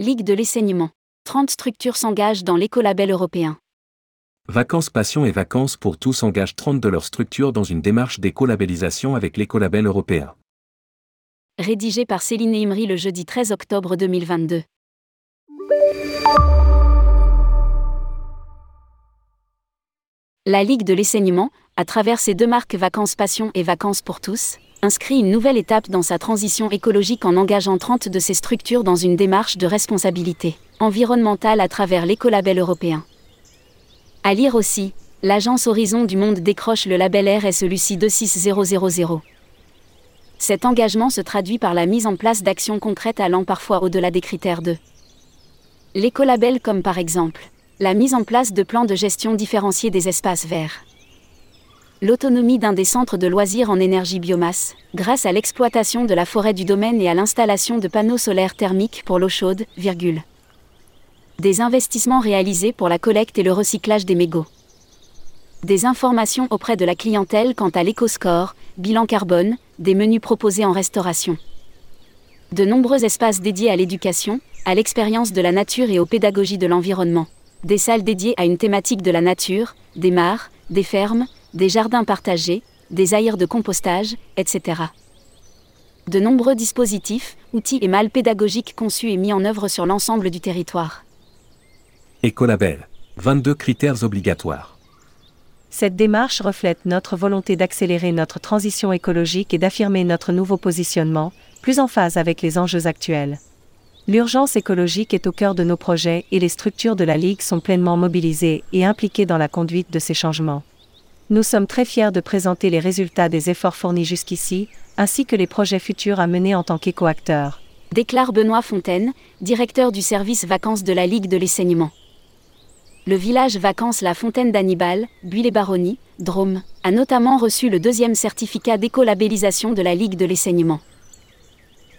Ligue de l'essaignement. 30 structures s'engagent dans l'écolabel européen. Vacances Passion et Vacances pour tous engagent 30 de leurs structures dans une démarche d'écolabellisation avec l'écolabel européen. Rédigé par Céline Imri le jeudi 13 octobre 2022. La Ligue de l'essaignement, à travers ses deux marques Vacances Passion et Vacances pour tous, inscrit une nouvelle étape dans sa transition écologique en engageant 30 de ses structures dans une démarche de responsabilité environnementale à travers l'écolabel européen. À lire aussi, l'agence Horizon du Monde décroche le label RSE Lucie 26000. Cet engagement se traduit par la mise en place d'actions concrètes allant parfois au-delà des critères de l'écolabel comme par exemple la mise en place de plans de gestion différenciés des espaces verts. L'autonomie d'un des centres de loisirs en énergie biomasse, grâce à l'exploitation de la forêt du domaine et à l'installation de panneaux solaires thermiques pour l'eau chaude, virgule. Des investissements réalisés pour la collecte et le recyclage des mégots. Des informations auprès de la clientèle quant à l'éco-score, bilan carbone, des menus proposés en restauration. De nombreux espaces dédiés à l'éducation, à l'expérience de la nature et aux pédagogies de l'environnement des salles dédiées à une thématique de la nature, des mares, des fermes, des jardins partagés, des aires de compostage, etc. De nombreux dispositifs, outils et malles pédagogiques conçus et mis en œuvre sur l'ensemble du territoire. Écolabel. 22 critères obligatoires. Cette démarche reflète notre volonté d'accélérer notre transition écologique et d'affirmer notre nouveau positionnement, plus en phase avec les enjeux actuels. L'urgence écologique est au cœur de nos projets et les structures de la Ligue sont pleinement mobilisées et impliquées dans la conduite de ces changements. Nous sommes très fiers de présenter les résultats des efforts fournis jusqu'ici, ainsi que les projets futurs à mener en tant qu'éco-acteurs. Déclare Benoît Fontaine, directeur du service vacances de la Ligue de l'essaignement. Le village vacances La Fontaine d'Annibal, Buis-les-Baronnies, Drôme, a notamment reçu le deuxième certificat d'écolabellisation de la Ligue de l'essaignement.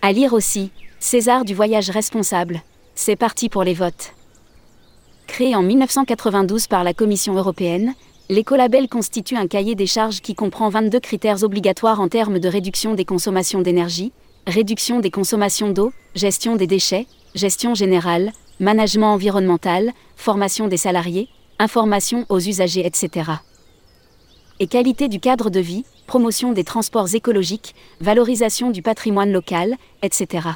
À lire aussi, César du voyage responsable. C'est parti pour les votes. Créé en 1992 par la Commission européenne, l'écolabel constitue un cahier des charges qui comprend 22 critères obligatoires en termes de réduction des consommations d'énergie, réduction des consommations d'eau, gestion des déchets, gestion générale, management environnemental, formation des salariés, information aux usagers, etc. Et qualité du cadre de vie, promotion des transports écologiques, valorisation du patrimoine local, etc.